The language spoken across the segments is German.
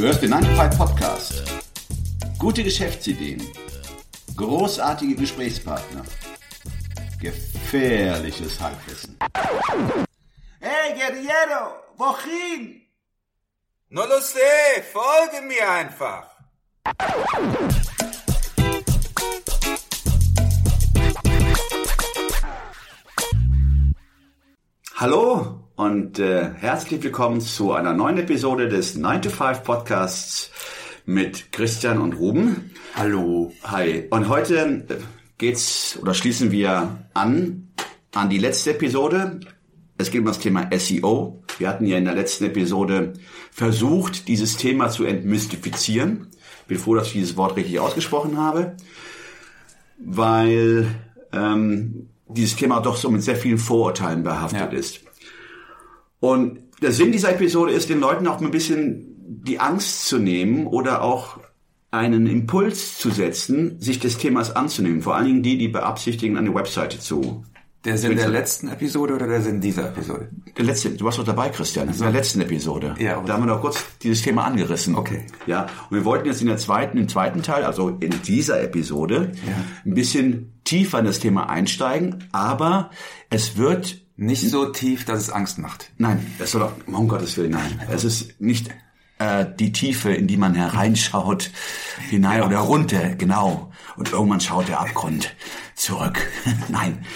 Du hörst den 95 Podcast. Gute Geschäftsideen. Großartige Gesprächspartner. Gefährliches Halbwissen. Hey, Guerriero, wohin? No lo sé, folge mir einfach. Hallo und äh, herzlich willkommen zu einer neuen Episode des 9 to 5 Podcasts mit Christian und Ruben. Hallo. Hi. Und heute äh, geht's oder schließen wir an an die letzte Episode. Es geht um das Thema SEO. Wir hatten ja in der letzten Episode versucht, dieses Thema zu entmystifizieren. Bin froh, dass ich dieses Wort richtig ausgesprochen habe, weil ähm, dieses Thema doch so mit sehr vielen Vorurteilen behaftet Ja. ist. Und der Sinn dieser Episode ist, den Leuten auch ein bisschen die Angst zu nehmen oder auch einen Impuls zu setzen, sich des Themas anzunehmen. Vor allen Dingen die, die beabsichtigen, eine Webseite zu. Der Sinn der letzten Episode oder der Sinn dieser Episode? Der letzte, du warst doch dabei, Christian, in der letzten Episode. Ja, aber- da haben wir doch kurz dieses Thema angerissen. Okay. Ja, und wir wollten jetzt in der zweiten, im zweiten Teil, also in dieser Episode, ein bisschen tiefer in das Thema einsteigen, aber es wird Nicht so tief, dass es Angst macht. Nein, es soll doch, um Gottes Willen, nein. Es ist nicht äh, die Tiefe, in die man hereinschaut, hinein oder runter, genau. Und irgendwann schaut der Abgrund zurück. nein.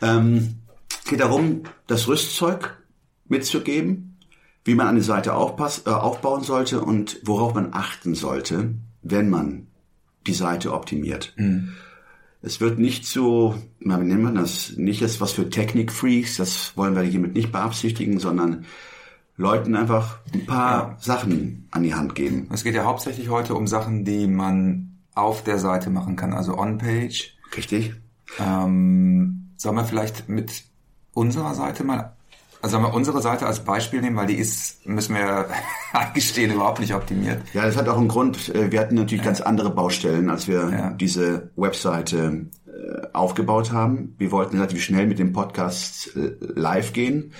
Ähm, geht darum, das Rüstzeug mitzugeben, wie man eine Seite aufpass, äh, aufbauen sollte und worauf man achten sollte, wenn man die Seite optimiert. Es wird nicht so, na, wie nennt man das, nicht das was für Technikfreaks, das wollen wir hiermit nicht beabsichtigen, sondern Leuten einfach ein paar Sachen an die Hand geben. Es geht ja hauptsächlich heute um Sachen, die man auf der Seite machen kann, also on-page. Richtig? Ähm, sollen wir vielleicht mit unserer Seite mal, also sollen wir unsere Seite als Beispiel nehmen, weil die ist, müssen wir eingestehen, überhaupt nicht optimiert. Ja, das hat auch einen Grund. Äh, Wir hatten natürlich ganz andere Baustellen, als wir Ja. diese Webseite äh, aufgebaut haben. Wir wollten relativ schnell mit dem Podcast äh, live gehen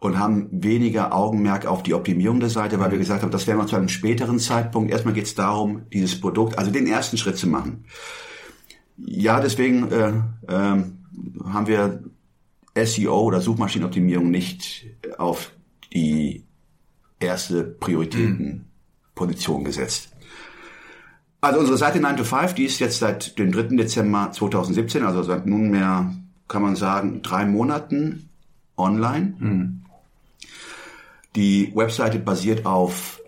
und haben weniger Augenmerk auf die Optimierung der Seite, weil wir gesagt haben, das werden wir zu einem späteren Zeitpunkt. Erstmal geht es darum, dieses Produkt, also den ersten Schritt zu machen. Ja, deswegen äh, ähm, haben wir SEO oder Suchmaschinenoptimierung nicht auf die erste Prioritätenposition gesetzt. Also unsere Seite 9 to 5, die ist jetzt seit dem 3. Dezember 2017, also seit nunmehr, kann man sagen, drei Monaten online. Die Webseite basiert auf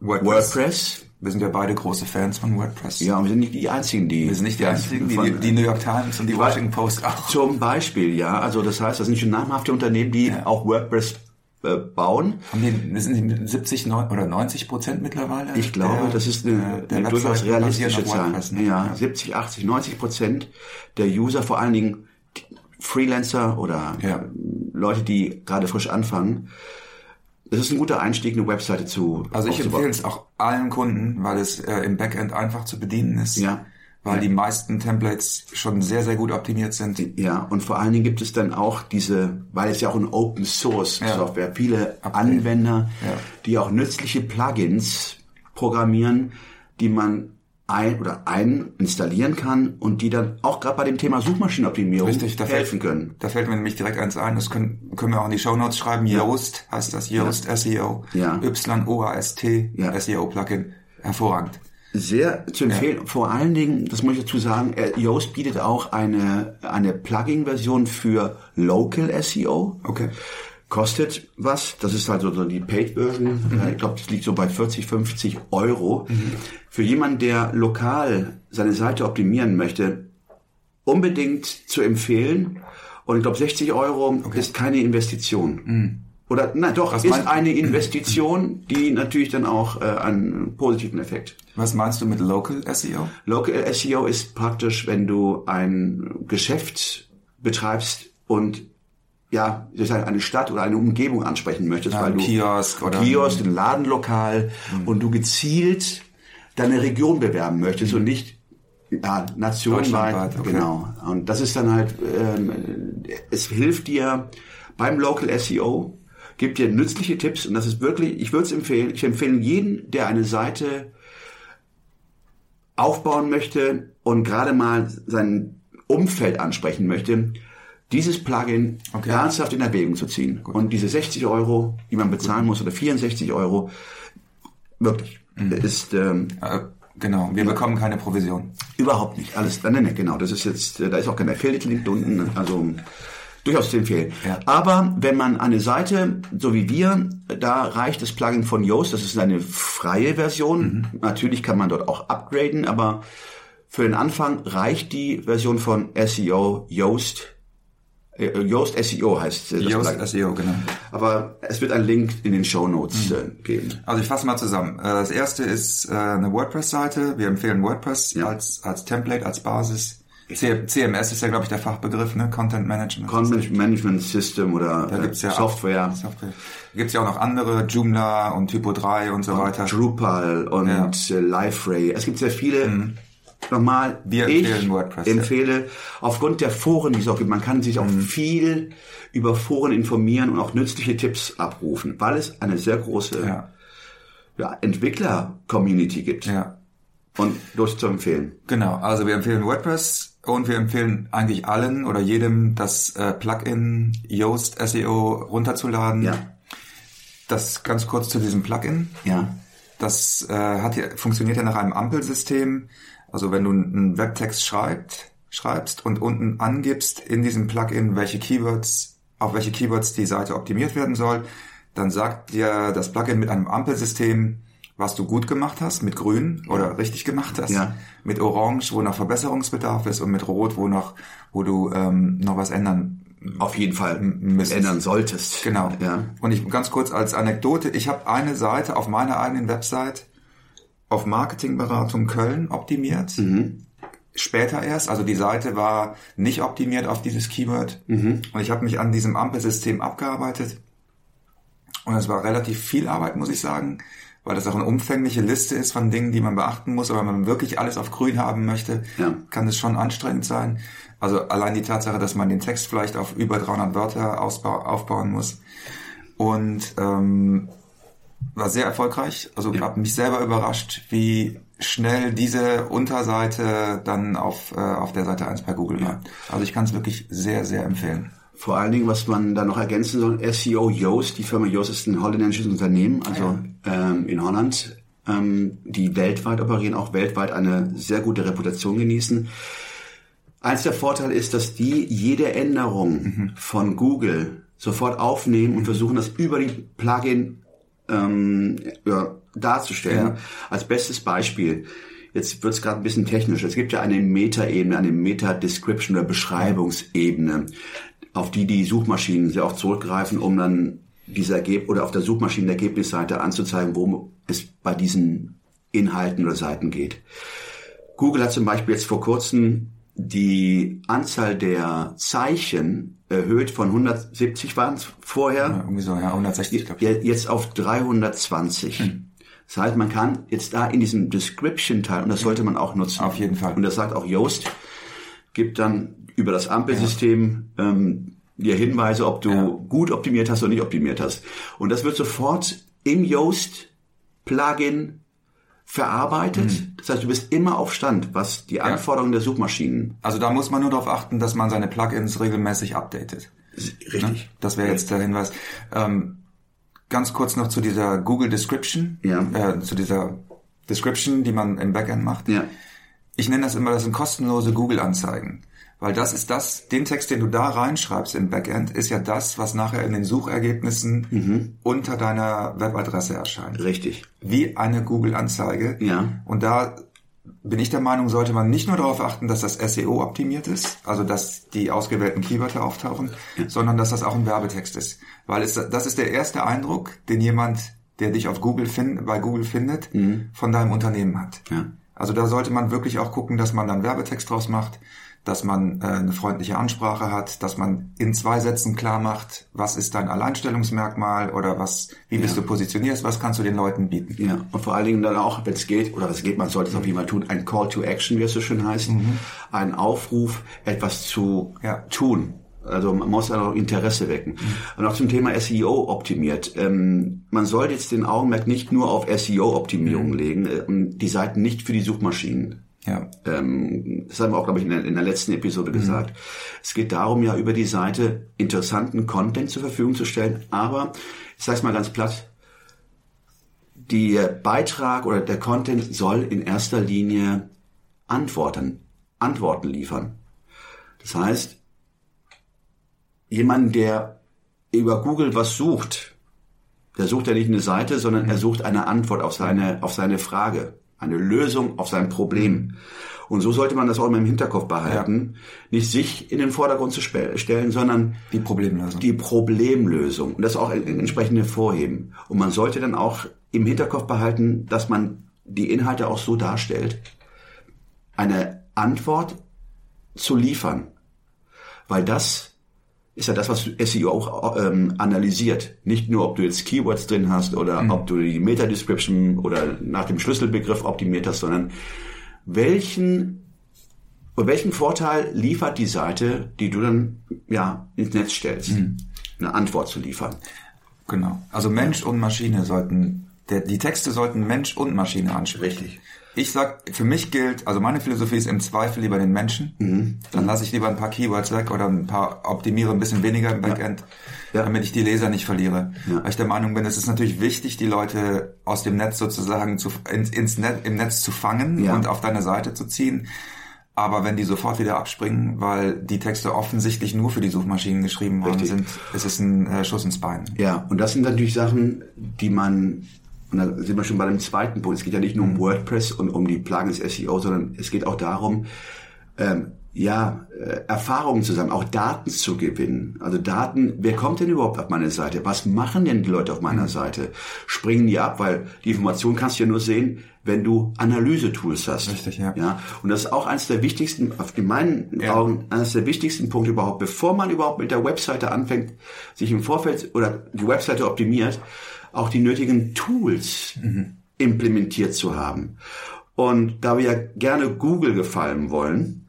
WordPress. Wir sind ja beide große Fans von WordPress. Ja, und wir sind nicht die Einzigen, die... Wir sind nicht die einzigen, die, von- die New York Times und die Washington Post auch. Zum Beispiel, ja. Also das heißt, das sind schon namhafte Unternehmen, die auch WordPress äh, bauen. Haben die, sind die mit 70 neun- oder 90 Prozent mittlerweile? Ich glaube, der- das ist eine, eine durchaus realistische Zahl. Ne? Ja, 70, 80, 90 Prozent der User, vor allen Dingen Freelancer oder Ja. Leute, die gerade frisch anfangen. Das ist ein guter Einstieg, eine Webseite zu Also ich empfehle es auch allen Kunden, weil es äh, im Backend einfach zu bedienen ist. Ja. Weil die meisten Templates schon sehr, sehr gut optimiert sind. Ja, und vor allen Dingen gibt es dann auch diese, weil es ja auch ein Open Source Ja. Software, viele Update. Anwender, Ja. die auch nützliche Plugins programmieren, die man ein oder ein installieren kann und die dann auch gerade bei dem Thema Suchmaschinenoptimierung Richtig, da helfen fällt, können. Da fällt mir nämlich direkt eins ein, das können, können wir auch in die Shownotes schreiben. Yoast heißt das, Yoast SEO. Ja. Y-O-A-S-T, Ja. SEO-Plugin. Hervorragend. Sehr zu empfehlen. Vor allen Dingen, das muss ich dazu sagen, äh, Yoast bietet auch eine, eine Plugin-Version für Local SEO. Okay. Kostet was, das ist also so die Paid-Version. Äh, Ich glaube, das liegt so bei 40, 50 Euro. Für jemanden, der lokal seine Seite optimieren möchte, unbedingt zu empfehlen. Und ich glaube, 60 Euro ist keine Investition. Oder, nein, doch, Was ist eine Investition, die natürlich dann auch äh, einen positiven Effekt Was meinst du mit Local SEO? Local SEO ist praktisch, wenn du ein Geschäft betreibst und ja, wie soll ich sagen, eine Stadt oder eine Umgebung ansprechen möchtest, Ja, weil ein du Kiosk oder- Mhm. Kiosk, ein Ladenlokal und du gezielt deine Region bewerben möchtest und nicht ja, nationweit. Okay. Genau. Und das ist dann halt, ähm, es hilft dir beim Local SEO gibt dir nützliche Tipps und das ist wirklich, ich würde es empfehlen, ich empfehle jeden, der eine Seite aufbauen möchte und gerade mal sein Umfeld ansprechen möchte, dieses Plugin Okay. ernsthaft in Erwägung zu ziehen. Und diese 60 Euro, die man bezahlen muss, oder 64 Euro, wirklich, ist ähm, Äh, genau, wir bekommen keine Provision. überhaupt nicht. Alles, nein, nein, genau. Das ist jetzt, äh, da ist auch kein Affiliate-Link unten, also durchaus zu empfehlen. Ja. Aber wenn man eine Seite, so wie wir, da reicht das Plugin von Yoast, das ist eine freie Version. Natürlich kann man dort auch upgraden, aber für den Anfang reicht die Version von SEO Yoast. Äh, Yoast SEO heißt äh, das Yoast Plugin. SEO, genau. Aber es wird einen Link in den Show Notes äh, geben. Also ich fasse mal zusammen. Äh, Das erste ist äh, eine WordPress-Seite. Wir empfehlen WordPress Ja. als, als Template, als Basis. CMS ist ja, glaube ich, der Fachbegriff, ne? Content Management. Content Management System oder Da äh, gibt's ja auch- Software. Software. Da gibt's ja auch noch andere, Joomla und Typo 3 und so weiter. Drupal und Ja. äh, Liferay. Es gibt sehr viele. Nochmal, Wir ich empfehlen WordPress, ja. empfehle aufgrund der Foren, die es auch gibt, man kann sich auch viel über Foren informieren und auch nützliche Tipps abrufen, weil es eine sehr große Ja. ja, Entwickler-Community gibt. Ja. Und durch zu empfehlen. Genau, also wir empfehlen WordPress und wir empfehlen eigentlich allen oder jedem das äh, Plugin Yoast SEO runterzuladen. Ja. Das ganz kurz zu diesem Plugin. Ja. Das äh, hat ja, funktioniert ja nach einem Ampelsystem. Also wenn du einen Webtext schreibt, schreibst und unten angibst in diesem Plugin, welche Keywords, auf welche Keywords die Seite optimiert werden soll, dann sagt dir das Plugin mit einem Ampelsystem, was du gut gemacht hast, mit grün oder richtig gemacht hast, Ja. mit orange, wo noch Verbesserungsbedarf ist und mit rot, wo noch, wo du ähm, noch was ändern Auf jeden Fall müsstest. ändern solltest. Genau. Ja. Und ich ganz kurz als Anekdote, ich habe eine Seite auf meiner eigenen Website auf Marketingberatung Köln optimiert. Später erst, also die Seite war nicht optimiert auf dieses Keyword. Und ich habe mich an diesem Ampelsystem abgearbeitet. Und es war relativ viel Arbeit, muss ich sagen, weil das auch eine umfängliche Liste ist von Dingen, die man beachten muss. Aber wenn man wirklich alles auf grün haben möchte, Ja. kann es schon anstrengend sein. Also allein die Tatsache, dass man den Text vielleicht auf über 300 Wörter aufbauen muss. Und ähm, war sehr erfolgreich. Also habe mich selber überrascht, wie schnell diese Unterseite dann auf, äh, auf der Seite 1 bei Google war. Also ich kann es wirklich sehr, sehr empfehlen. Vor allen Dingen, was man da noch ergänzen soll, SEO Yoast, die Firma Yoast ist ein holländisches Unternehmen, also ähm, in Holland, ähm, die weltweit operieren, auch weltweit eine sehr gute Reputation genießen. Eins der Vorteile ist, dass die jede Änderung von Google sofort aufnehmen und versuchen, das über die Plugin ähm, ja, darzustellen. Ja. Als bestes Beispiel, jetzt wird es gerade ein bisschen technisch, es gibt ja eine Meta-Ebene, eine Meta-Description oder Beschreibungsebene, auf die die Suchmaschinen sehr oft zurückgreifen, um dann diese Ergebnisse oder auf der Suchmaschinenergebnisseite anzuzeigen, worum es bei diesen Inhalten oder Seiten geht. Google hat zum Beispiel jetzt vor kurzem die Anzahl der Zeichen erhöht von 170 waren es vorher, Ja, irgendwie so, ja, 160, glaube ich. Je- jetzt auf 320. Das heißt, man kann jetzt da in diesem Description-Teil, und das sollte man auch nutzen. Auf jeden Fall. Und das sagt auch Yoast, gibt dann über das Ampelsystem ähm, dir Hinweise, ob du Ja. gut optimiert hast oder nicht optimiert hast. Und das wird sofort im Yoast-Plugin verarbeitet. Das heißt, du bist immer auf Stand, was die Anforderungen der Suchmaschinen Also da muss man nur darauf achten, dass man seine Plugins regelmäßig updatet. richtig. Das wäre jetzt der Hinweis. Ähm, ganz kurz noch zu dieser Google Description, Ja. äh, zu dieser Description, die man im Backend macht. Ja. Ich nenne das immer, das sind kostenlose Google-Anzeigen. Weil das ist das, den Text, den du da reinschreibst im Backend, ist ja das, was nachher in den Suchergebnissen unter deiner Webadresse erscheint. Richtig. Wie eine Google-Anzeige. Ja. Und da bin ich der Meinung, sollte man nicht nur darauf achten, dass das SEO optimiert ist, also dass die ausgewählten Keywörter auftauchen, sondern dass das auch ein Werbetext ist. Weil es, das ist der erste Eindruck, den jemand, der dich auf Google find, bei Google findet, von deinem Unternehmen hat. Ja. Also da sollte man wirklich auch gucken, dass man dann Werbetext draus macht, dass man äh, eine freundliche Ansprache hat, dass man in zwei Sätzen klar macht, was ist dein Alleinstellungsmerkmal oder was, wie bist du positioniert, was kannst du den Leuten bieten. Ja, und vor allen Dingen dann auch, wenn es geht, oder es geht, man sollte es auf jeden Fall tun, ein Call to Action, wie es so schön heißt, ein Aufruf, etwas zu Ja. tun. Also man muss auch Interesse wecken. Und auch zum Thema SEO optimiert. Ähm, man sollte jetzt den Augenmerk nicht nur auf SEO-Optimierung legen äh, und die Seiten nicht für die Suchmaschinen. Ja. Ähm, das haben wir auch, glaube ich, in der, in der letzten Episode gesagt. Es geht darum, ja über die Seite interessanten Content zur Verfügung zu stellen. Aber, ich sage es mal ganz platt, der Beitrag oder der Content soll in erster Linie Antworten, Antworten liefern. Das heißt, jemand, der über Google was sucht, der sucht ja nicht eine Seite, sondern er sucht eine Antwort auf seine, auf seine Frage, eine Lösung auf sein Problem. Und so sollte man das auch immer im Hinterkopf behalten, nicht sich in den Vordergrund zu stellen, sondern Die Problemlösung. die Problemlösung und das auch en- entsprechend hervorheben. Und man sollte dann auch im Hinterkopf behalten, dass man die Inhalte auch so darstellt, eine Antwort zu liefern. Weil das ist ja das, was SEO auch ähm, analysiert. Nicht nur, ob du jetzt Keywords drin hast oder ob du die Meta-Description oder nach dem Schlüsselbegriff optimiert hast, sondern welchen, welchen Vorteil liefert die Seite, die du dann ja ins Netz stellst, eine Antwort zu liefern. Genau. Also Mensch und Maschine sollten, der, die Texte sollten Mensch und Maschine ansprechen. Richtig. Ich sag, für mich gilt, also meine Philosophie ist im Zweifel lieber den Menschen. Mhm. Dann lasse ich lieber ein paar Keywords weg oder ein paar optimiere ein bisschen weniger im Backend, Ja. damit ich die Leser nicht verliere. Ja. Weil ich der Meinung bin, es ist natürlich wichtig, die Leute aus dem Netz sozusagen zu, ins, ins Netz, im Netz zu fangen Ja. und auf deine Seite zu ziehen. Aber wenn die sofort wieder abspringen, weil die Texte offensichtlich nur für die Suchmaschinen geschrieben worden Richtig. sind, ist es ein äh, Schuss ins Bein. Ja, und das sind natürlich Sachen, die man, und da sind wir schon bei dem zweiten Punkt, es geht ja nicht nur um WordPress und um die Plugins SEO, sondern es geht auch darum, ähm, ja, äh, Erfahrungen zu sammeln, auch Daten zu gewinnen. Also Daten, wer kommt denn überhaupt auf meine Seite? Was machen denn die Leute auf meiner Seite? Springen die ab? Weil die Information kannst du ja nur sehen, wenn du Analysetools hast. Richtig, ja. ja. Und das ist auch eines der wichtigsten, auf- in meinen Ja. Augen, eines der wichtigsten Punkte überhaupt, bevor man überhaupt mit der Webseite anfängt, sich im Vorfeld oder die Webseite optimiert, auch die nötigen Tools implementiert zu haben. Und da wir ja gerne Google gefallen wollen,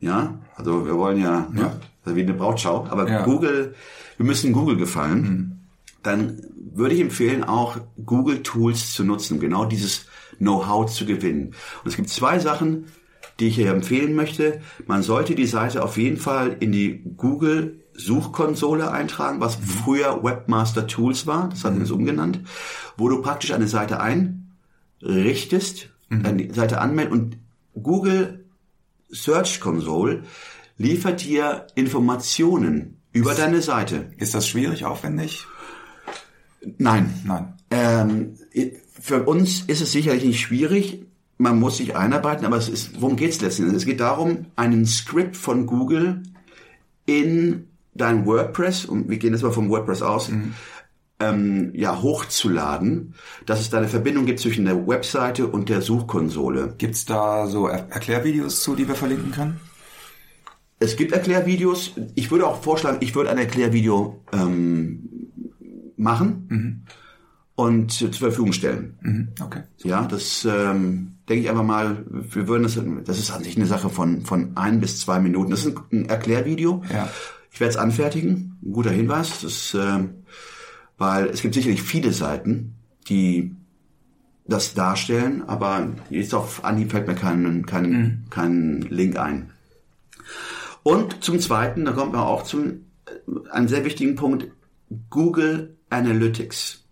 ja, also wir wollen ja, ne, also wie eine Brautschau, aber Ja. Google, wir müssen Google gefallen, dann würde ich empfehlen, auch Google Tools zu nutzen, um genau dieses Know-how zu gewinnen. Und es gibt zwei Sachen, die ich hier empfehlen möchte. Man sollte die Seite auf jeden Fall in die Google Suchkonsole eintragen, was früher Webmaster Tools war, das hatten wir es umgenannt, wo du praktisch eine Seite einrichtest, dann die Seite anmeldest und Google Search Console liefert dir Informationen über deine Seite. Ist das schwierig, aufwendig? Nein. Nein. Ähm, für uns ist es sicherlich nicht schwierig. Man muss sich einarbeiten, aber es ist, worum geht es letztendlich? Es geht darum, einen Script von Google in dein WordPress, und wir gehen jetzt mal vom WordPress aus, ähm, ja, hochzuladen, dass es da eine Verbindung gibt zwischen der Webseite und der Suchkonsole. Gibt's da so Er Erklärvideos zu, die wir verlinken können? Es gibt Erklärvideos. Ich würde auch vorschlagen, ich würde ein Erklärvideo ähm, machen und zur Verfügung stellen. Mhm. Okay. Ja, das ähm, denke ich einfach mal, wir würden das, das ist an sich eine Sache von, von ein bis zwei Minuten. Das ist ein, ein Erklärvideo. Ja. Ich werde es anfertigen. Ein guter Hinweis. Das, ähm, weil es gibt sicherlich viele Seiten, die das darstellen, aber jetzt auf Anhieb fällt mir kein, kein, kein Link ein. Und zum Zweiten, da kommt man auch zum äh, einen sehr wichtigen Punkt, Google Analytics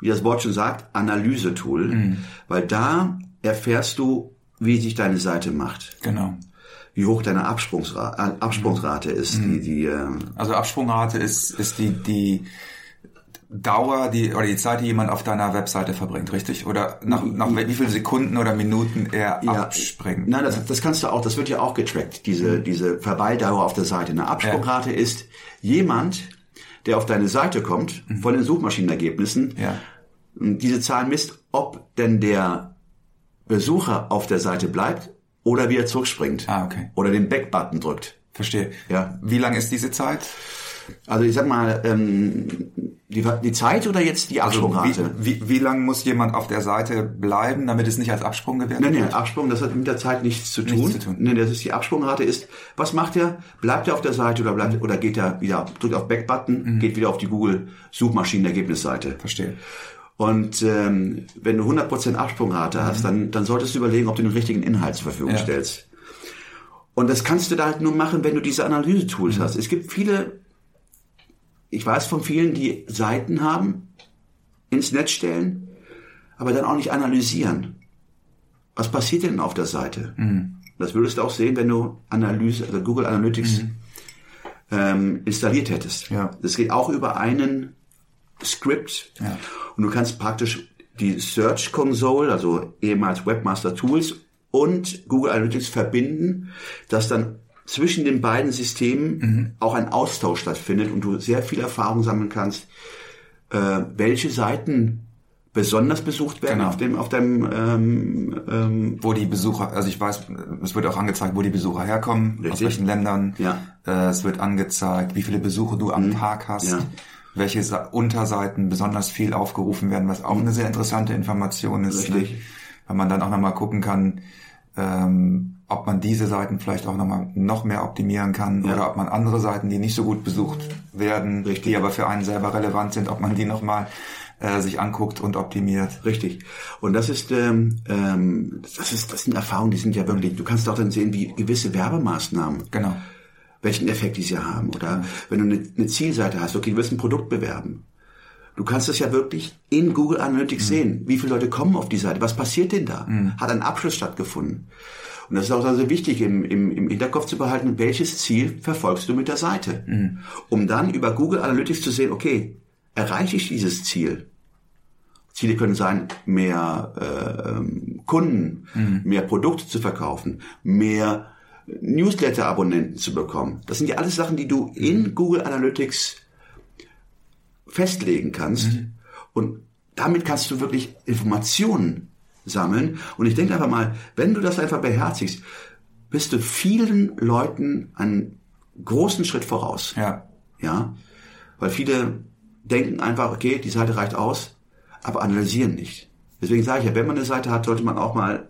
wie das Wort schon sagt, Analysetool, weil da erfährst du, wie sich deine Seite macht, Genau. Wie hoch deine Absprungsrate, Absprungsrate ist, die, die, äh, Also Absprungrate ist, ist die, die Dauer, die, oder die Zeit, die jemand auf deiner Webseite verbringt, richtig? Oder nach, nach wie viele Sekunden oder Minuten er ja, abspringt? Nein, das, das kannst du auch, das wird ja auch getrackt, diese, diese Verweildauer auf der Seite. Eine Absprungrate ist jemand, der auf deine Seite kommt, von den Suchmaschinenergebnissen, Ja. diese Zahl misst, ob denn der Besucher auf der Seite bleibt oder wieder zurückspringt. Ah, okay. Oder den Back-Button drückt. Verstehe. Ja. Wie lang ist diese Zeit? Also ich sag mal, ähm, die, die Zeit oder jetzt die Also Absprungrate? wie, wie, wie lang muss jemand auf der Seite bleiben, damit es nicht als Absprung gewertet Nee, nee, wird? Absprung, das hat mit der Zeit nichts zu tun. Nichts zu tun. Nee, das ist die Absprungrate ist, was macht er? Bleibt er auf der Seite oder bleibt, oder geht er wieder, drückt auf Back-Button, Mhm. geht wieder auf die Google Suchmaschinenergebnisseite. Verstehe. Und ähm, wenn du 100% Absprungrate hast, dann, dann solltest du überlegen, ob du den richtigen Inhalt zur Verfügung Mhm. Ja. stellst. Und das kannst du da halt nur machen, wenn du diese Analyse-Tools Mhm. hast. Es gibt viele, ich weiß von vielen, die Seiten haben, ins Netz stellen, aber dann auch nicht analysieren. Was passiert denn auf der Seite? Mhm. Das würdest du auch sehen, wenn du Analyse, also Google Analytics ähm, installiert hättest. Mhm. Ja. Das geht auch über einen Script Ja. Und du kannst praktisch die Search Console, also ehemals Webmaster Tools und Google Analytics verbinden, dass dann zwischen den beiden Systemen Mhm. auch ein Austausch stattfindet und du sehr viel Erfahrung sammeln kannst, äh, welche Seiten besonders besucht werden Genau. auf dem auf deinem ähm, ähm, Wo die Besucher, also ich weiß, es wird auch angezeigt, wo die Besucher herkommen, aus Richtig. welchen Ländern. Ja. Äh, es wird angezeigt, wie viele Besuche du am Tag hast. Ja. Welche Sa Unterseiten besonders viel aufgerufen werden, was auch eine sehr interessante Information ist. Richtig. Ne? Weil man dann auch nochmal gucken kann, ähm, ob man diese Seiten vielleicht auch nochmal noch mehr optimieren kann Ja. oder ob man andere Seiten, die nicht so gut besucht werden, Richtig. die aber für einen selber relevant sind, ob man die nochmal äh, sich anguckt und optimiert. Richtig. Und das ist, ähm, ähm, das ist, das sind Erfahrungen, die sind ja wirklich. Du kannst auch dann sehen, wie gewisse Werbemaßnahmen, Genau. Welchen Effekt die sie haben. Oder wenn du eine, eine Zielseite hast, okay, du willst ein Produkt bewerben. Du kannst das ja wirklich in Google Analytics sehen. Wie viele Leute kommen auf die Seite? Was passiert denn da? Hat ein Abschluss stattgefunden? Und das ist auch also wichtig im, im, im Hinterkopf zu behalten, welches Ziel verfolgst du mit der Seite? Um dann über Google Analytics zu sehen, okay, erreiche ich dieses Ziel? Ziele können sein, mehr äh, ähm, Kunden, mehr Produkte zu verkaufen, mehr Newsletter-Abonnenten zu bekommen. Das sind ja alles Sachen, die du in Google Analytics festlegen kannst. Und damit kannst du wirklich Informationen sammeln. Und ich denke einfach mal, wenn du das einfach beherzigst, bist du vielen Leuten einen großen Schritt voraus. Ja. Ja, weil viele denken einfach, okay, die Seite reicht aus, aber analysieren nicht. Deswegen sage ich ja, wenn man eine Seite hat, sollte man auch mal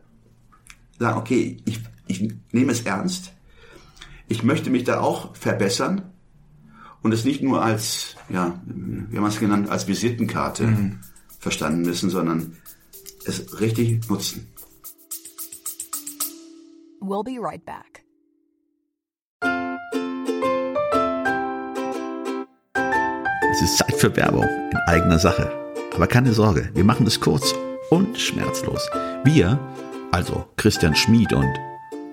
sagen, okay, ich, ich nehme es ernst, ich möchte mich da auch verbessern und es nicht nur als, ja, wie haben wir es genannt, als Visitenkarte verstanden wissen, sondern es richtig nutzen. We'll be right back. Es ist Zeit für Werbung in eigener Sache. Aber keine Sorge, wir machen es kurz und schmerzlos. Wir, also Christian Schmid und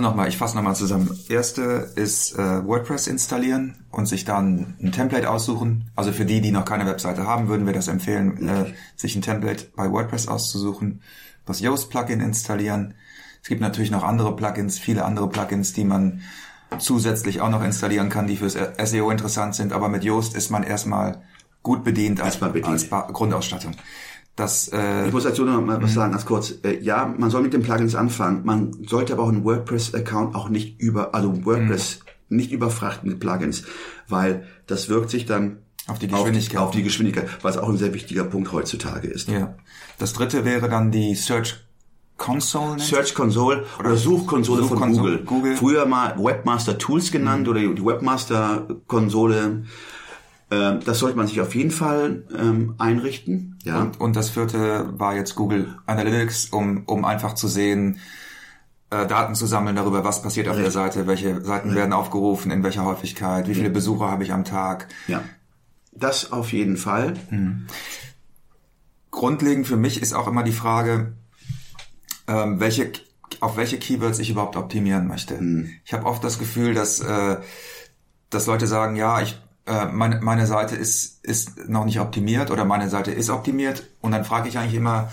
Also nochmal, ich fasse nochmal zusammen. Erste ist äh, WordPress installieren und sich dann ein Template aussuchen. Also für die, die noch keine Webseite haben, würden wir das empfehlen, äh, sich ein Template bei WordPress auszusuchen. Das Yoast-Plugin installieren. Es gibt natürlich noch andere Plugins, viele andere Plugins, die man zusätzlich auch noch installieren kann, die fürs SEO interessant sind. Aber mit Yoast ist man erstmal gut bedient als, bedient. als Grundausstattung. Das, äh, Ich muss dazu noch mal was sagen, ganz kurz. Äh, Ja, man soll mit den Plugins anfangen. Man sollte aber auch einen WordPress-Account auch nicht über, also WordPress nicht überfrachten mit Plugins, weil das wirkt sich dann Auf die Geschwindigkeit. auf die Geschwindigkeit, was auch ein sehr wichtiger Punkt heutzutage ist. Ja. Das dritte wäre dann die Search Console Search Console oder Suchkonsole von Suchkonsole, Google. Google. Früher mal Webmaster Tools genannt oder die Webmaster Konsole. Ähm, das sollte man sich auf jeden Fall ähm, einrichten. Ja. Und, und das vierte war jetzt Google Analytics, um, um einfach zu sehen, äh, Daten zu sammeln darüber, was passiert auf der Seite, welche Seiten werden aufgerufen, in welcher Häufigkeit, wie viele Besucher habe ich am Tag. ja. Das auf jeden Fall. Grundlegend für mich ist auch immer die Frage, ähm, welche, auf welche Keywords ich überhaupt optimieren möchte. Ich habe oft das Gefühl, dass, äh, dass Leute sagen, ja, ich, äh, meine, meine Seite ist, ist noch nicht optimiert oder meine Seite ist optimiert und dann frage ich eigentlich immer,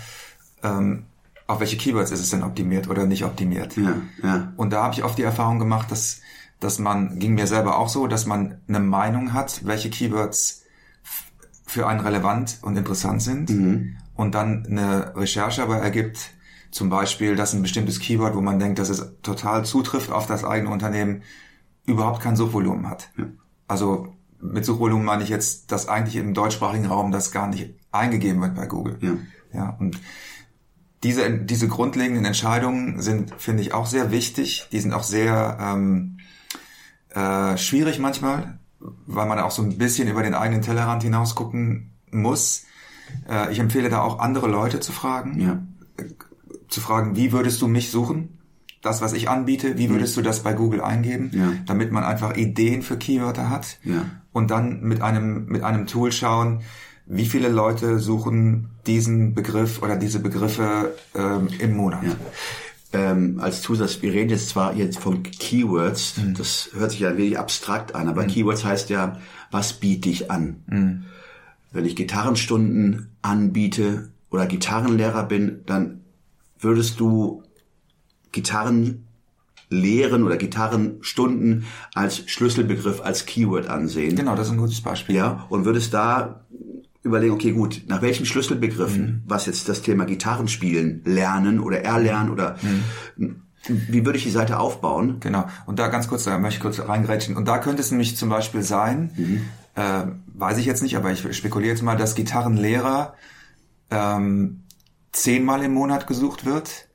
ähm, auf welche Keywords ist es denn optimiert oder nicht optimiert. Ja, ja. Und da habe ich oft die Erfahrung gemacht, dass, dass man, ging mir selber auch so, dass man eine Meinung hat, welche Keywords für einen relevant und interessant sind und dann eine Recherche aber ergibt, zum Beispiel, dass ein bestimmtes Keyword, wo man denkt, dass es total zutrifft auf das eigene Unternehmen, überhaupt kein Suchvolumen hat. Also mit Suchvolumen meine ich jetzt, dass eigentlich im deutschsprachigen Raum das gar nicht eingegeben wird bei Google. Ja. Ja, und diese, diese grundlegenden Entscheidungen sind, finde ich, auch sehr wichtig. Die sind auch sehr ähm, äh, schwierig manchmal, weil man auch so ein bisschen über den eigenen Tellerrand hinaus gucken muss. Äh, ich empfehle da auch andere Leute zu fragen. Ja. Zu fragen, wie würdest du mich suchen? Das, was ich anbiete, wie würdest du das bei Google eingeben? Ja. Damit man einfach Ideen für Keywörter hat. Ja. Und dann mit einem, mit einem Tool schauen, wie viele Leute suchen diesen Begriff oder diese Begriffe ähm, im Monat. ähm, als Zusatz, wir reden jetzt zwar jetzt von Keywords, das hört sich ja ein wenig abstrakt an, aber Keywords heißt ja, was biete ich an? Wenn ich Gitarrenstunden anbiete oder Gitarrenlehrer bin, dann würdest du Gitarren lehren oder Gitarrenstunden als Schlüsselbegriff, als Keyword ansehen. Genau, das ist ein gutes Beispiel. Ja, und würdest da überlegen, okay, gut, nach welchen Schlüsselbegriffen, was jetzt das Thema Gitarrenspielen lernen oder erlernen oder wie würde ich die Seite aufbauen? Genau. Und da ganz kurz, da möchte ich kurz reingrätschen. Und da könnte es nämlich zum Beispiel sein, äh, weiß ich jetzt nicht, aber ich spekuliere jetzt mal, dass Gitarrenlehrer ähm, zehnmal im Monat gesucht wird,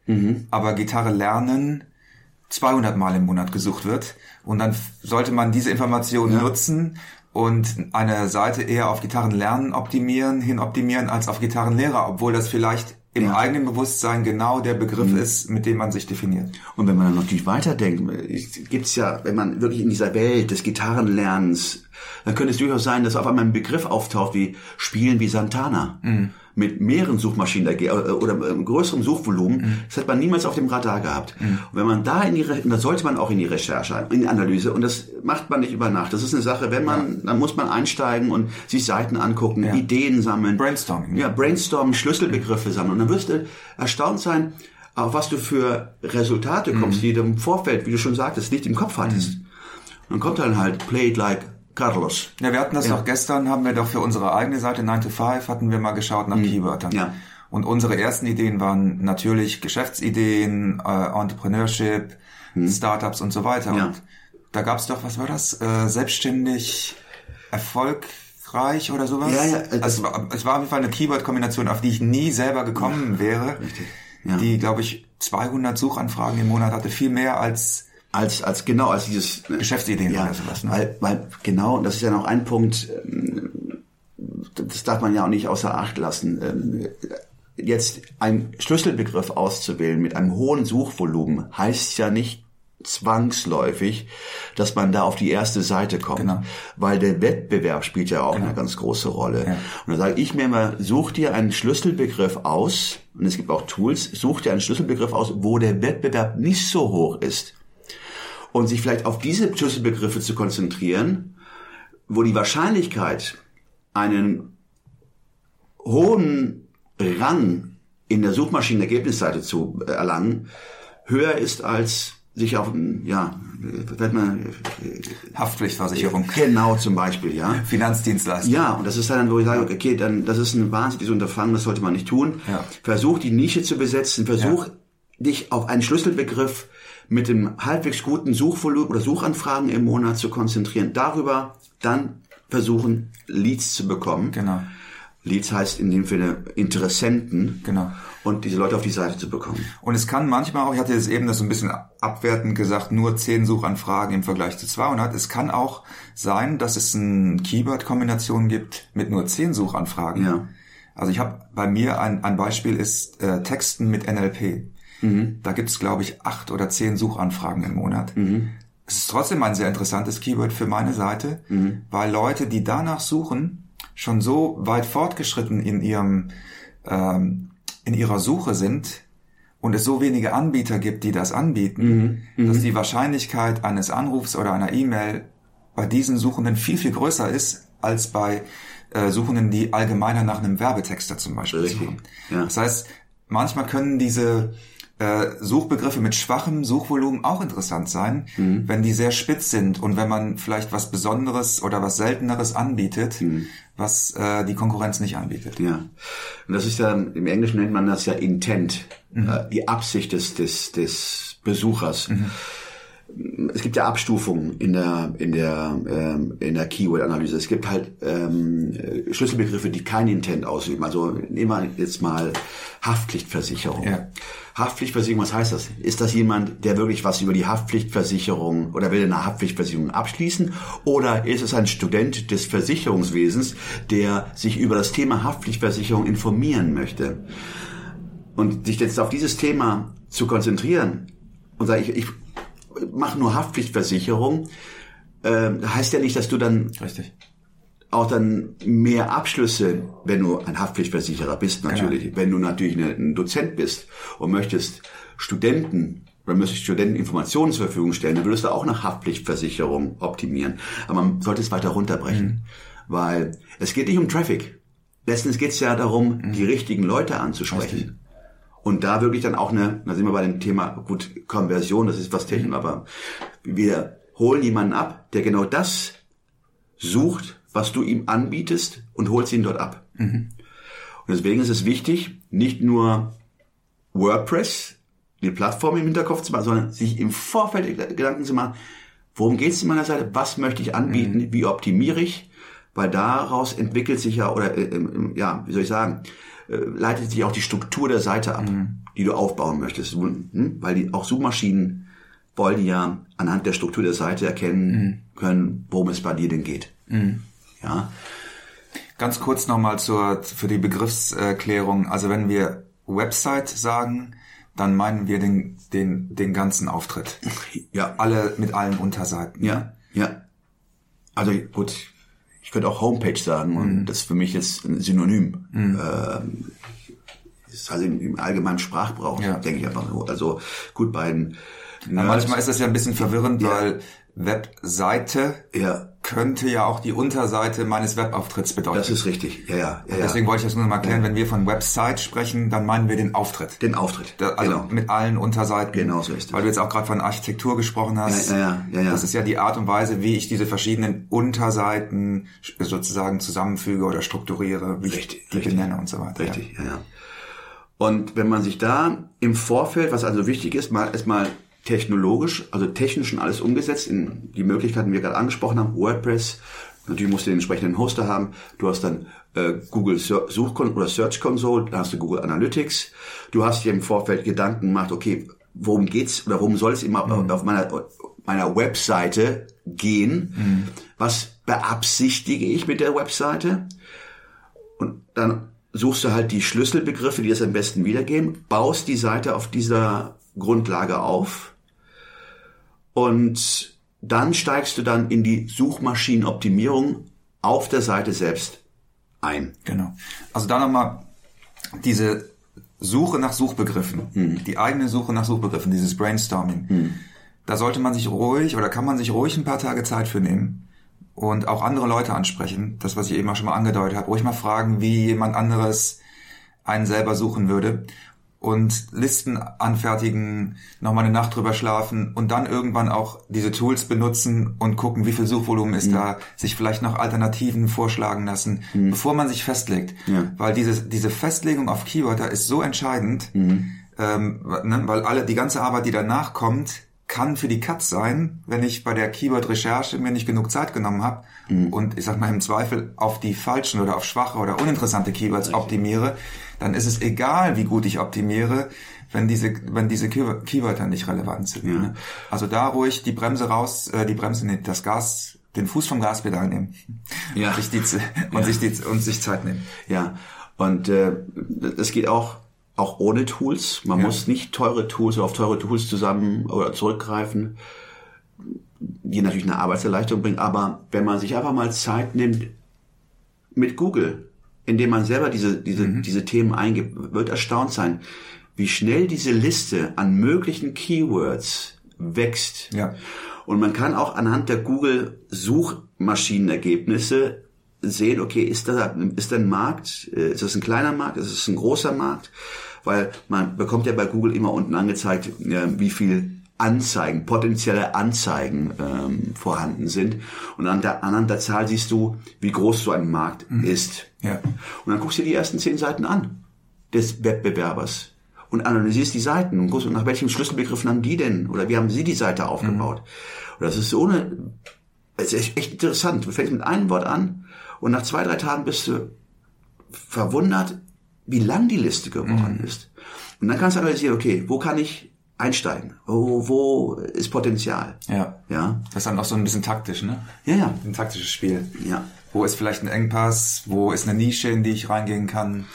aber Gitarre lernen 200 Mal im Monat gesucht wird. Und dann sollte man diese Informationen nutzen und eine Seite eher auf Gitarrenlernen optimieren, hin optimieren, als auf Gitarrenlehrer, obwohl das vielleicht im Ja. eigenen Bewusstsein genau der Begriff ist, mit dem man sich definiert. Und wenn man dann natürlich weiterdenkt, gibt es ja, wenn man wirklich in dieser Welt des Gitarrenlernens, dann könnte es durchaus sein, dass auf einmal ein Begriff auftaucht wie Spielen wie Santana. Mit mehreren Suchmaschinen dagegen, äh, oder äh, größerem Suchvolumen, das hat man niemals auf dem Radar gehabt. Und wenn man da in die, Re- und da sollte man auch in die Recherche, in die Analyse, und das macht man nicht über Nacht. Das ist eine Sache, wenn man, dann muss man einsteigen und sich Seiten angucken, Ja. Ideen sammeln. Brainstorming. Ja, Brainstorming, Schlüsselbegriffe sammeln. Und dann wirst du erstaunt sein, auf was du für Resultate kommst, die du im Vorfeld, wie du schon sagtest, nicht im Kopf hattest. Und dann kommt dann halt Play it like Carlos. Ja, wir hatten das doch gestern, haben wir doch für unsere eigene Seite 9 to 5 hatten wir mal geschaut nach Keywörtern. Ja. Und unsere ersten Ideen waren natürlich Geschäftsideen, äh, Entrepreneurship, Startups und so weiter. Ja. Und da gab's doch, was war das? Äh, selbstständig, erfolgreich oder sowas? Ja, ja, äh, Also es, war, es war auf jeden Fall eine Keyword-Kombination, auf die ich nie selber gekommen wäre. Ja. Die, glaube ich, 200 Suchanfragen im Monat hatte, viel mehr als Als, als genau, als dieses äh, Geschäftsideen ja, oder sowas. Ne? Weil, weil genau, und das ist ja noch ein Punkt, ähm, das darf man ja auch nicht außer Acht lassen. Ähm, Jetzt einen Schlüsselbegriff auszuwählen mit einem hohen Suchvolumen heißt ja nicht zwangsläufig, dass man da auf die erste Seite kommt. Genau. Weil der Wettbewerb spielt ja auch eine ganz große Rolle. Ja. Und da sage ich mir immer, such dir einen Schlüsselbegriff aus, und es gibt auch Tools, such dir einen Schlüsselbegriff aus, wo der Wettbewerb nicht so hoch ist und sich vielleicht auf diese Schlüsselbegriffe zu konzentrieren, wo die Wahrscheinlichkeit, einen hohen Rang in der Suchmaschinenergebnisseite zu äh, erlangen, höher ist als sich auf, ein, ja, äh, man, Haftpflichtversicherung, genau zum Beispiel, ja. Finanzdienstleistung. Ja, und das ist dann, wo ich sage, okay, dann, das ist ein wahnsinniges Unterfangen, das sollte man nicht tun. Ja. Versuch die Nische zu besetzen, versuch dich auf einen Schlüsselbegriff mit dem halbwegs guten Suchvolumen oder Suchanfragen im Monat zu konzentrieren. Darüber dann versuchen, Leads zu bekommen. Genau. Leads heißt in dem Sinne Interessenten. Genau. Und diese Leute auf die Seite zu bekommen. Und es kann manchmal auch, ich hatte jetzt eben das so ein bisschen abwertend gesagt, nur 10 Suchanfragen im Vergleich zu 200. Es kann auch sein, dass es eine Keyword-Kombination gibt mit nur 10 Suchanfragen. Ja. Also ich habe bei mir ein, ein Beispiel ist äh, Texten mit NLP. Da gibt es, glaube ich, acht oder zehn Suchanfragen im Monat. Es ist trotzdem ein sehr interessantes Keyword für meine Seite, weil Leute, die danach suchen, schon so weit fortgeschritten in ihrem ähm, in ihrer Suche sind und es so wenige Anbieter gibt, die das anbieten, dass die Wahrscheinlichkeit eines Anrufs oder einer E-Mail bei diesen Suchenden viel, viel größer ist als bei äh, Suchenden, die allgemeiner nach einem Werbetexter zum Beispiel Richtig, suchen. ja. Das heißt, manchmal können diese äh, Suchbegriffe mit schwachem Suchvolumen auch interessant sein, Mhm. wenn die sehr spitz sind und wenn man vielleicht was Besonderes oder was Selteneres anbietet, Mhm. was äh, die Konkurrenz nicht anbietet. Ja. Und das ist ja, im Englischen nennt man das ja Intent, äh, die Absicht des, des, des Besuchers. Es gibt ja Abstufungen in der in der ähm, in der Keyword-Analyse. Es gibt halt ähm, äh, Schlüsselbegriffe, die kein Intent ausüben. Also nehmen wir jetzt mal Haftpflichtversicherung. Ja. Haftpflichtversicherung, was heißt das? Ist das jemand, der wirklich was über die Haftpflichtversicherung oder will eine Haftpflichtversicherung abschließen? Oder ist es ein Student des Versicherungswesens, der sich über das Thema Haftpflichtversicherung informieren möchte? Und sich jetzt auf dieses Thema zu konzentrieren und sagen, ich, ich mache nur Haftpflichtversicherung, äh, heißt ja nicht, dass du dann Richtig. auch dann mehr Abschlüsse, wenn du ein Haftpflichtversicherer bist natürlich, wenn du natürlich eine, ein Dozent bist und möchtest Studenten oder möchtest Studenten Informationen zur Verfügung stellen, dann würdest du auch nach Haftpflichtversicherung optimieren. Aber man sollte es weiter runterbrechen, weil es geht nicht um Traffic. Letztens geht es ja darum, die richtigen Leute anzusprechen. Und da wirklich dann auch eine, da sind wir bei dem Thema, gut, Konversion, das ist was technisch, aber wir holen jemanden ab, der genau das sucht, was du ihm anbietest und holst ihn dort ab. Und deswegen ist es wichtig, nicht nur WordPress, die Plattform im Hinterkopf zu machen, sondern sich im Vorfeld Gedanken zu machen, worum geht es in meiner Seite, was möchte ich anbieten, wie optimiere ich, weil daraus entwickelt sich ja, oder äh, ähm, ja, wie soll ich sagen, äh, leitet sich auch die Struktur der Seite ab, die du aufbauen möchtest. Hm? Weil die auch Suchmaschinen wollen ja anhand der Struktur der Seite erkennen können, worum es bei dir denn geht. Ja, Ganz kurz nochmal zur, für die Begriffsklärung. Also wenn wir Website sagen, dann meinen wir den, den, den ganzen Auftritt. ja, Alle mit allen Unterseiten. ja, ja. Also gut, ich könnte auch Homepage sagen und das ist für mich jetzt ein Synonym. Ähm, ist halt im, im allgemeinen Sprachbrauch, Ja. denke ich einfach so. Also gut, bei den Ja, manchmal ist das ja ein bisschen verwirrend, Ja. weil Webseite ja, könnte ja auch die Unterseite meines Webauftritts bedeuten. das ist richtig. Ja, ja, ja. Deswegen ja. wollte ich das nur noch mal erklären. Wenn wir von Website sprechen, dann meinen wir den Auftritt. Den Auftritt. Da, also genau. mit allen Unterseiten. Genau so ist es. Weil du jetzt auch gerade von Architektur gesprochen hast. Ja, ja, ja, ja, ja. Das ist ja die Art und Weise, wie ich diese verschiedenen Unterseiten sozusagen zusammenfüge oder strukturiere, wie Richtig, ich die richtig. benenne und so weiter. Richtig, ja. ja. Und wenn man sich da im Vorfeld, was also wichtig ist, mal erstmal technologisch, also technisch schon alles umgesetzt, in die Möglichkeiten, die wir gerade angesprochen haben, WordPress, natürlich musst du den entsprechenden Hoster haben, du hast dann äh, Google Suchkon oder Search Console, dann hast du Google Analytics, du hast dir im Vorfeld Gedanken gemacht, okay, worum geht's oder worum soll es immer auf meiner, meiner Webseite gehen, was beabsichtige ich mit der Webseite, und dann suchst du halt die Schlüsselbegriffe, die das am besten wiedergeben, baust die Seite auf dieser Grundlage auf und dann steigst du dann in die Suchmaschinenoptimierung auf der Seite selbst ein. Genau. Also da nochmal diese Suche nach Suchbegriffen, Hm. die eigene Suche nach Suchbegriffen, dieses Brainstorming. Da sollte man sich ruhig oder kann man sich ruhig ein paar Tage Zeit für nehmen und auch andere Leute ansprechen. Das, was ich eben auch schon mal angedeutet habe. Ruhig mal fragen, wie jemand anderes einen selber suchen würde. Und Listen anfertigen, nochmal eine Nacht drüber schlafen und dann irgendwann auch diese Tools benutzen und gucken, wie viel Suchvolumen ist da, sich vielleicht noch Alternativen vorschlagen lassen, bevor man sich festlegt. Ja. Weil diese, diese Festlegung auf Keywörter ist so entscheidend, ähm, ne, weil alle, die ganze Arbeit, die danach kommt, kann für die Katz sein, wenn ich bei der Keyword-Recherche mir nicht genug Zeit genommen habe und ich sag mal im Zweifel auf die falschen oder auf schwache oder uninteressante Keywords optimiere, dann ist es egal, wie gut ich optimiere, wenn diese wenn diese Keywörter nicht relevant sind. Ne? Also da ruhig die Bremse raus, äh, die Bremse nicht, das Gas, den Fuß vom Gaspedal nehmen Ja. und sich die und sich die und sich Zeit nehmen. Ja, und äh, das geht auch auch ohne Tools. Man Ja. muss nicht teure Tools oder auf teure Tools zusammen oder zurückgreifen, die natürlich eine Arbeitserleichterung bringen. Aber wenn man sich einfach mal Zeit nimmt mit Google, indem man selber diese diese Mhm. diese Themen eingibt, wird erstaunt sein, wie schnell diese Liste an möglichen Keywords wächst. Ja. Und man kann auch anhand der Google Suchmaschinenergebnisse sehen, okay, ist da, ist da ein Markt, äh, ist das ein kleiner Markt, ist es ein großer Markt? Weil man bekommt ja bei Google immer unten angezeigt, äh, wie viel Anzeigen, potenzielle Anzeigen ähm, vorhanden sind. Und an der, anhand der Zahl siehst du, wie groß so ein Markt ist. Ja. Und dann guckst du dir die ersten zehn Seiten an des Wettbewerbers und analysierst die Seiten und guckst, nach welchen Schlüsselbegriffen haben die denn oder wie haben sie die Seite aufgebaut. Und das ist so eine, es ist echt, echt interessant. Du fängst mit einem Wort an und nach zwei, drei Tagen bist du verwundert, wie lang die Liste geworden ist. Und dann kannst du analysieren, okay, wo kann ich einsteigen? Wo, wo ist Potenzial? Ja. Ja, Das ist dann auch so ein bisschen taktisch, ne? ja, ja. Ein taktisches Spiel. ja. Wo ist vielleicht ein Engpass? Wo ist eine Nische, in die ich reingehen kann?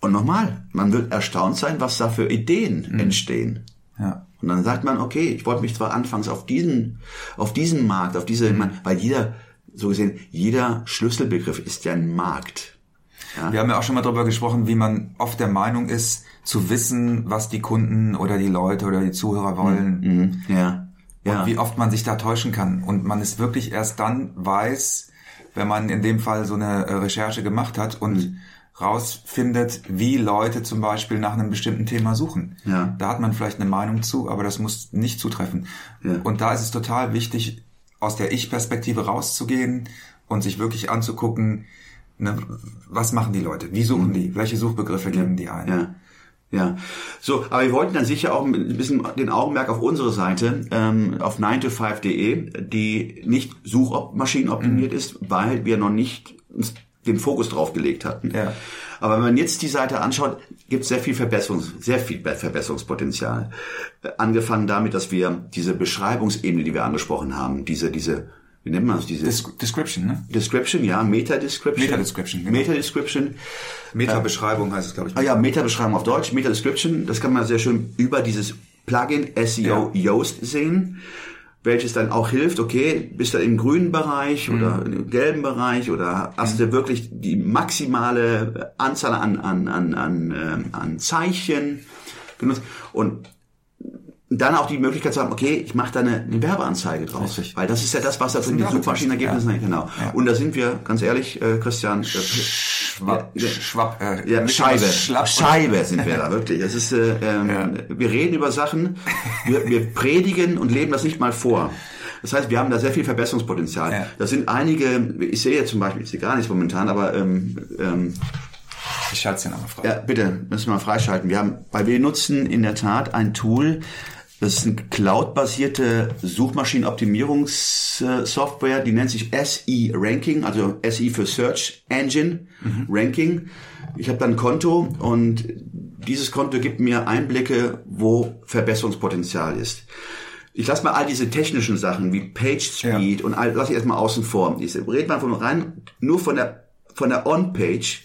Und nochmal, man wird erstaunt sein, was da für Ideen entstehen. Ja. Und dann sagt man, okay, ich wollte mich zwar anfangs auf diesen, auf diesen Markt, auf diese, man, weil jeder, so gesehen, jeder Schlüsselbegriff ist ja ein Markt. Wir haben ja auch schon mal darüber gesprochen, wie man oft der Meinung ist, zu wissen, was die Kunden oder die Leute oder die Zuhörer wollen. Mhm. Ja. Ja. Und wie oft man sich da täuschen kann. Und man es wirklich erst dann weiß, wenn man in dem Fall so eine äh, Recherche gemacht hat und Mhm. rausfindet, wie Leute zum Beispiel nach einem bestimmten Thema suchen. Ja. Da hat man vielleicht eine Meinung zu, aber das muss nicht zutreffen. Ja. Und da ist es total wichtig, aus der Ich-Perspektive rauszugehen und sich wirklich anzugucken, ne, was machen die Leute? Wie suchen die? Welche Suchbegriffe geben die ein? Mhm. Ja. Ja, so, aber wir wollten dann sicher auch ein bisschen den Augenmerk auf unsere Seite, ähm, auf 9to5.de, die nicht suchmaschinenoptimiert Mhm. ist, weil wir noch nicht den Fokus drauf gelegt hatten. Ja. Aber wenn man jetzt die Seite anschaut, gibt es sehr viel Verbesserungs, sehr viel Verbesserungspotenzial. Äh, Angefangen damit, dass wir diese Beschreibungsebene, die wir angesprochen haben, diese, diese, wie nennt man das, diese Des Description, ne? Description, ja, Meta-Description. Meta-Description, genau. Meta-Description. Meta-Beschreibung heißt es, glaube ich. Ah ja, Meta-Beschreibung auf Deutsch, Meta-Description, das kann man sehr schön über dieses Plugin SEO Yoast sehen, welches dann auch hilft, okay, bist du im grünen Bereich oder im gelben Bereich oder hast du wirklich die maximale Anzahl an, an, an, an, ähm, an Zeichen genutzt und dann auch die Möglichkeit zu haben, okay, ich mache da eine, eine Werbeanzeige draus. Richtig. Weil das ist ja das, was da drin die Suchmaschinenergebnisse ja. Genau. Ja. Und da sind wir, ganz ehrlich, äh, Christian, äh, Schwapp, Ja, Schwapp, äh, ja, Scheibe. Scheibe sind wir da, wirklich. Das ist, äh, Ja. wir reden über Sachen, wir, wir predigen und leben das nicht mal vor. Das heißt, wir haben da sehr viel Verbesserungspotenzial. Ja. Das sind einige, ich sehe jetzt zum Beispiel, ich sehe gar nichts momentan, aber ähm, ähm, Ich schalte es dir nochmal frei. ja, bitte, müssen wir mal freischalten. Wir haben, weil wir nutzen in der Tat ein Tool, das ist eine cloud-basierte Suchmaschinenoptimierungssoftware, die nennt sich SE Ranking, also SE für Search Engine Ranking. Ich habe da ein Konto und dieses Konto gibt mir Einblicke, wo Verbesserungspotenzial ist. Ich lasse mal all diese technischen Sachen wie Page Speed und all, lasse ich erstmal außen vor. Ich rede mal von rein, nur von der, von der On-Page.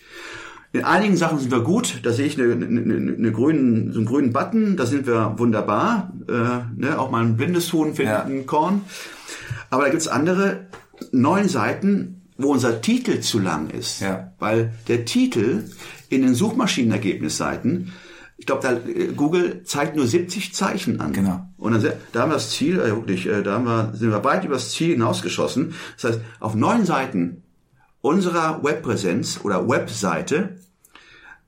In einigen Sachen sind wir gut. Da sehe ich eine, eine, eine, eine grünen, so einen grünen Button. Da sind wir wunderbar. Äh, ne? Auch mal ein blindes Huhn findet Ja. ein Korn. Aber da gibt's andere neun Seiten, wo unser Titel zu lang ist. Ja. Weil der Titel in den Suchmaschinenergebnisseiten, ich glaube, da äh, Google zeigt nur 70 Zeichen an. Genau. Und dann, da haben wir das Ziel, äh, wirklich, äh, da haben wir, sind wir weit über das Ziel hinausgeschossen. Das heißt, auf neun Seiten unserer Webpräsenz oder Webseite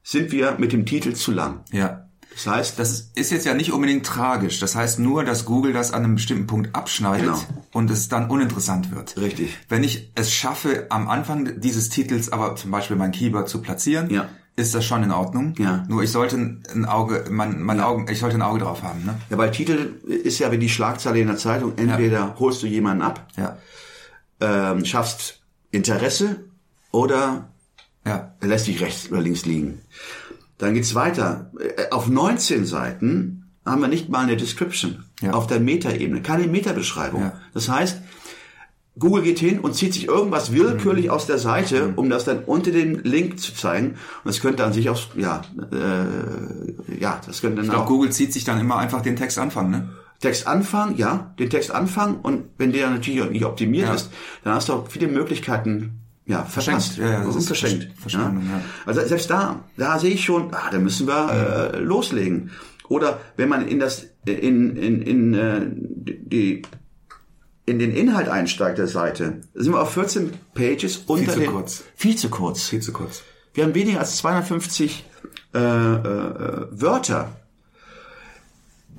sind wir mit dem Titel zu lang. Ja. Das heißt, Das ist- jetzt ja nicht unbedingt tragisch. Das heißt nur, dass Google das an einem bestimmten Punkt abschneidet Genau. und es dann uninteressant wird. Richtig. Wenn ich es schaffe, am Anfang dieses Titels aber zum Beispiel mein Keyword zu platzieren, Ja. ist das schon in Ordnung. Ja. Nur ich sollte ein Auge, mein, mein Augen, ich sollte ein Auge drauf haben, ne? Ja, weil Titel ist ja wie die Schlagzeile in der Zeitung. Entweder holst du jemanden ab, Ja. ähm, schaffst Interesse oder Ja. er lässt dich rechts oder links liegen. Dann geht's weiter. Äh, Auf 19 Seiten haben wir nicht mal eine Description. Ja. Auf der Metaebene. Keine Metabeschreibung. Ja. Das heißt, Google geht hin und zieht sich irgendwas willkürlich Mhm. aus der Seite, um das dann unter dem Link zu zeigen. Und das könnte an sich auch, ja, äh, ja, das könnte dann Ich glaube, auch Google zieht sich dann immer einfach den Text anfangen, ne? Text anfangen, ja, den Text anfangen und wenn der natürlich nicht optimiert Ja. ist, dann hast du auch viele Möglichkeiten, ja, verpasst. Ja, ja, das und ist verschenkt. Versch- Verschwendung, ja. Also selbst da, da sehe ich schon, ah, da müssen wir äh, loslegen. Oder wenn man in das, in, in, in, äh, die, in den Inhalt einsteigt der Seite, sind wir auf 14 Pages unter zu den, kurz. Viel zu kurz. Viel zu kurz. Wir haben weniger als 250 äh, äh, Wörter.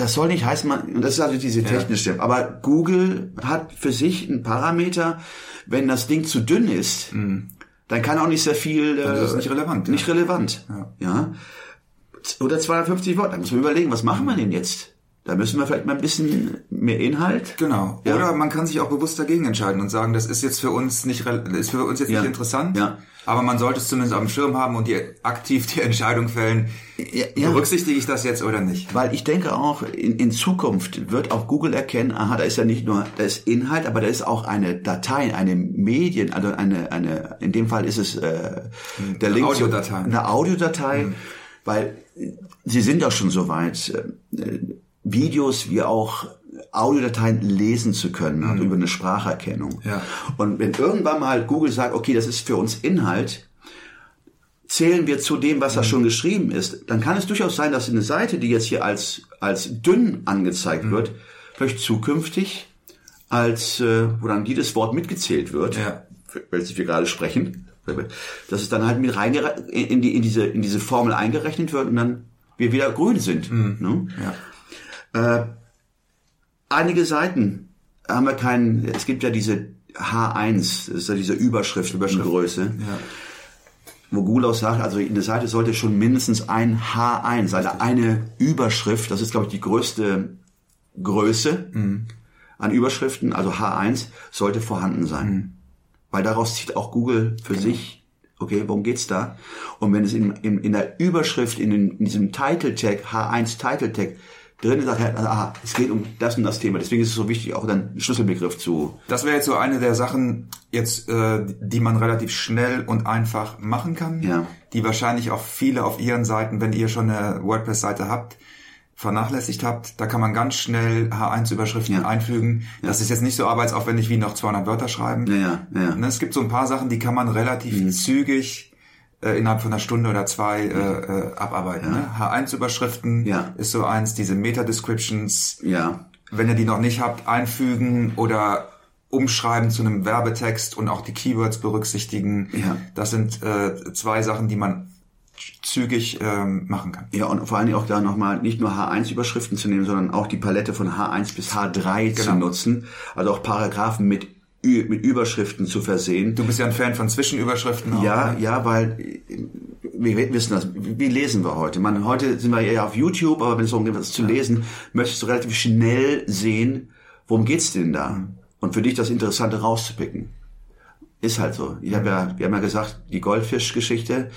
Das soll nicht heißen, man, und das ist also diese technische, aber Google hat für sich einen Parameter, wenn das Ding zu dünn ist, dann kann auch nicht sehr viel, äh, Dann ist nicht relevant, ja. Nicht relevant. Ja. Oder 250 Wörter. Da müssen wir überlegen, was machen wir denn jetzt? Da müssen wir vielleicht mal ein bisschen mehr Inhalt. Genau. Ja. Oder man kann sich auch bewusst dagegen entscheiden und sagen, das ist jetzt für uns nicht, ist für uns jetzt Ja. nicht interessant. Ja. Aber man sollte es zumindest auf dem Schirm haben und die aktiv die Entscheidung fällen, Ja, ja. berücksichtige ich das jetzt oder nicht. Weil ich denke auch, in, in Zukunft wird auch Google erkennen, aha, da ist ja nicht nur, da ist Inhalt, aber da ist auch eine Datei, eine Medien, also eine, eine, in dem Fall ist es äh, der Eine Link zu- Audiodatei. Eine Audiodatei, weil äh, sie sind auch schon so weit, äh, Videos wie auch Audiodateien lesen zu können, also über eine Spracherkennung. Ja. Und wenn irgendwann mal Google sagt, okay, das ist für uns Inhalt, zählen wir zu dem, was da schon geschrieben ist, dann kann es durchaus sein, dass eine Seite, die jetzt hier als, als dünn angezeigt wird, vielleicht zukünftig als, äh, wo dann jedes Wort mitgezählt wird, Ja. welches wir gerade sprechen, dass es dann halt mit reingere in, die, in, diese, in diese Formel eingerechnet wird und dann wir wieder grün sind. Ne? Ja. Äh, einige Seiten. Haben wir keinen, es gibt ja diese H1, das ist ja diese Überschrift, Überschriftgröße, Ja. wo Google auch sagt, also eine Seite sollte schon mindestens ein H1, also eine Überschrift, das ist glaube ich die größte Größe an Überschriften, also H1, sollte vorhanden sein. Weil daraus zieht auch Google für sich, okay, worum geht's da? Und wenn es in, in, in der Überschrift, in, den, in diesem Title Tag, H1 Title Tag, drin sagt er, aha, es geht um das und das Thema. Deswegen ist es so wichtig, auch dann einen Schlüsselbegriff zu. Das wäre jetzt so eine der Sachen, jetzt, äh, die man relativ schnell und einfach machen kann. Ja. Die wahrscheinlich auch viele auf ihren Seiten, wenn ihr schon eine WordPress-Seite habt, vernachlässigt habt. Da kann man ganz schnell H1-Überschriften Ja. einfügen. Das ist jetzt nicht so arbeitsaufwendig wie noch 200 Wörter schreiben. Ja, ja, ja. Ne, Es gibt so ein paar Sachen, die kann man relativ zügig äh, innerhalb von einer Stunde oder zwei äh, äh, abarbeiten. Ne? H1-Überschriften Ja. ist so eins, diese Meta-Descriptions, Ja, wenn ihr die noch nicht habt, einfügen oder umschreiben zu einem Werbetext und auch die Keywords berücksichtigen. Ja. Das sind äh, zwei Sachen, die man zügig ähm, machen kann. Ja, und vor allen Dingen auch da nochmal nicht nur H1-Überschriften zu nehmen, sondern auch die Palette von H1 bis H3 zu Genau. nutzen. Also auch Paragraphen mit, mit Überschriften zu versehen. Du bist ja ein Fan von Zwischenüberschriften. auch, Ja, ne? ja, weil wir wissen das. Wie lesen wir heute? Man, heute sind wir eher auf YouTube, aber wenn es darum geht, was zu lesen, möchtest du relativ schnell sehen, worum geht's denn da? Mhm. Und für dich das Interessante rauszupicken. Ist halt so. Ich habe ja, wir haben ja gesagt, die Goldfischgeschichte,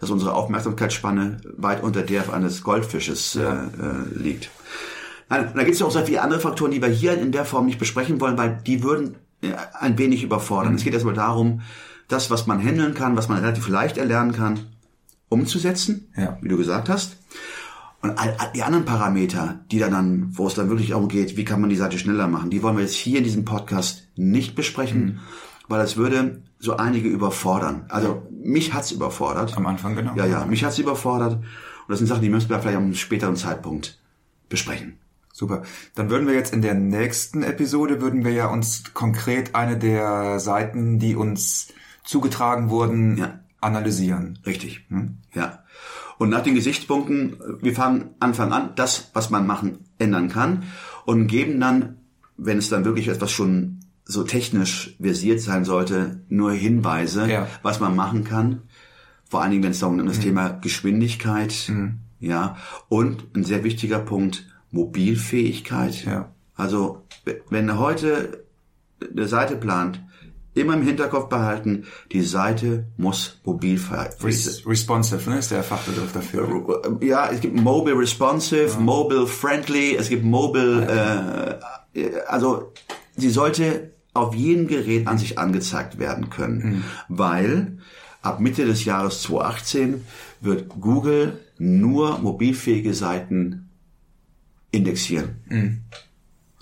dass unsere Aufmerksamkeitsspanne weit unter der eines Goldfisches äh, äh, liegt. Nein, da gibt es auch so viele andere Faktoren, die wir hier in der Form nicht besprechen wollen, weil die würden ein wenig überfordern. Es geht erstmal darum, das, was man handeln kann, was man relativ leicht erlernen kann, umzusetzen, Ja. wie du gesagt hast. Und all, all die anderen Parameter, die dann, dann, wo es dann wirklich darum geht, wie kann man die Seite schneller machen, die wollen wir jetzt hier in diesem Podcast nicht besprechen, Mhm. weil das würde so einige überfordern. Also mich hat's überfordert. Am Anfang, genau. Ja, ja, mich hat's überfordert. Und das sind Sachen, die müssen wir vielleicht einem späteren Zeitpunkt besprechen. Super. Dann würden wir jetzt in der nächsten Episode, würden wir ja uns konkret eine der Seiten, die uns zugetragen wurden, Ja. analysieren. Richtig. Ja. Und nach den Gesichtspunkten, wir fangen Anfang an, das, was man machen, ändern kann und geben dann, wenn es dann wirklich etwas schon so technisch versiert sein sollte, nur Hinweise, Ja. was man machen kann. vor allen Dingen, wenn es darum um das Thema Geschwindigkeit, ja, und ein sehr wichtiger Punkt, Mobilfähigkeit. Ja. Also, wenn heute eine Seite plant, immer im Hinterkopf behalten, die Seite muss mobilfähig sein. Res responsive, ne, ist der Fachbegriff dafür. Ja, es gibt mobile responsive, mobile friendly, es gibt mobile, äh, also sie sollte auf jedem Gerät an sich angezeigt werden können, weil ab Mitte des Jahres 2018 wird Google nur mobilfähige Seiten indexieren.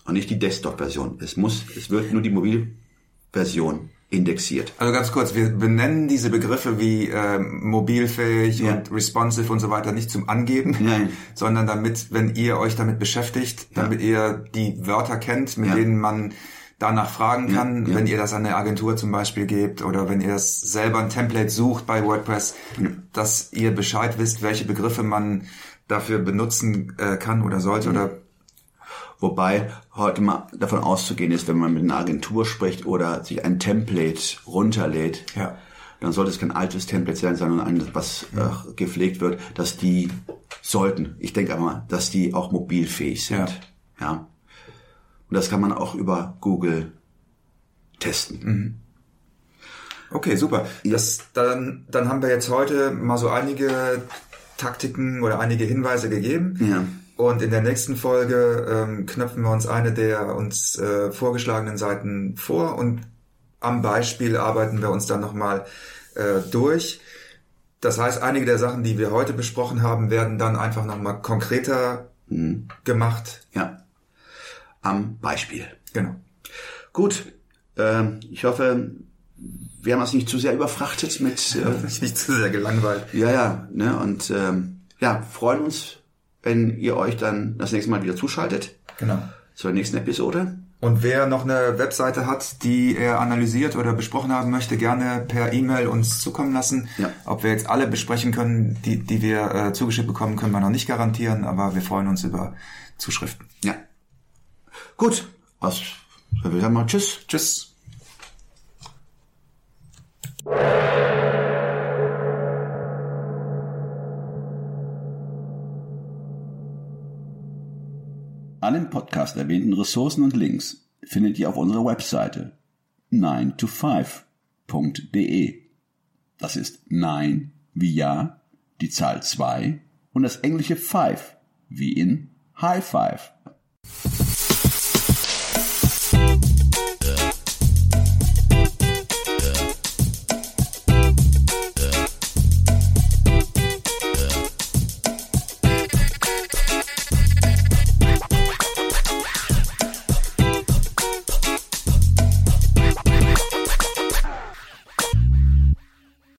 Und nicht die Desktop-Version. Es muss, es wird nur die Mobilversion indexiert. Also ganz kurz, wir benennen diese Begriffe wie äh, mobilfähig Ja. und responsive und so weiter nicht zum Angeben, Nein. sondern damit, wenn ihr euch damit beschäftigt, damit ihr die Wörter kennt, mit Ja. denen man danach fragen kann, ja. wenn ihr das an eine Agentur zum Beispiel gebt oder wenn ihr es selber ein Template sucht bei WordPress, dass ihr Bescheid wisst, welche Begriffe man dafür benutzen äh, kann oder sollte oder Wobei heute mal davon auszugehen ist, wenn man mit einer Agentur spricht oder sich ein Template runterlädt, Ja. dann sollte es kein altes Template sein, sondern ein, was äh, gepflegt wird, dass die sollten, ich denke aber, dass die auch mobilfähig sind. Ja. Ja. Und das kann man auch über Google testen. Okay, super. Das, dann, dann haben wir jetzt heute mal so einige Taktiken oder einige Hinweise gegeben. Ja. Und in der nächsten Folge ähm, knöpfen wir uns eine der uns äh, vorgeschlagenen Seiten vor und am Beispiel arbeiten wir uns dann nochmal äh, durch. Das heißt, einige der Sachen, die wir heute besprochen haben, werden dann einfach nochmal konkreter gemacht. Ja. Am Beispiel. Genau. Gut. Ähm, ich hoffe, wir haben uns nicht zu sehr überfrachtet mit äh, Nicht zu sehr gelangweilt. Ja, ja, ne, und ähm, ja, freuen uns, wenn ihr euch dann das nächste Mal wieder zuschaltet Genau. zur nächsten Episode. Und wer noch eine Webseite hat, die er analysiert oder besprochen haben möchte, gerne per E-Mail uns zukommen lassen. Ja. Ob wir jetzt alle besprechen können, die, die wir äh, zugeschickt bekommen, können wir noch nicht garantieren, aber wir freuen uns über Zuschriften. Ja. Gut, was soll ich sagen mal Tschüss. Tschüss. Alle im Podcast erwähnten Ressourcen und Links findet ihr auf unserer Webseite 9to5.de. Das ist 9 wie Ja, die Zahl 2 und das englische 5 wie in High Five.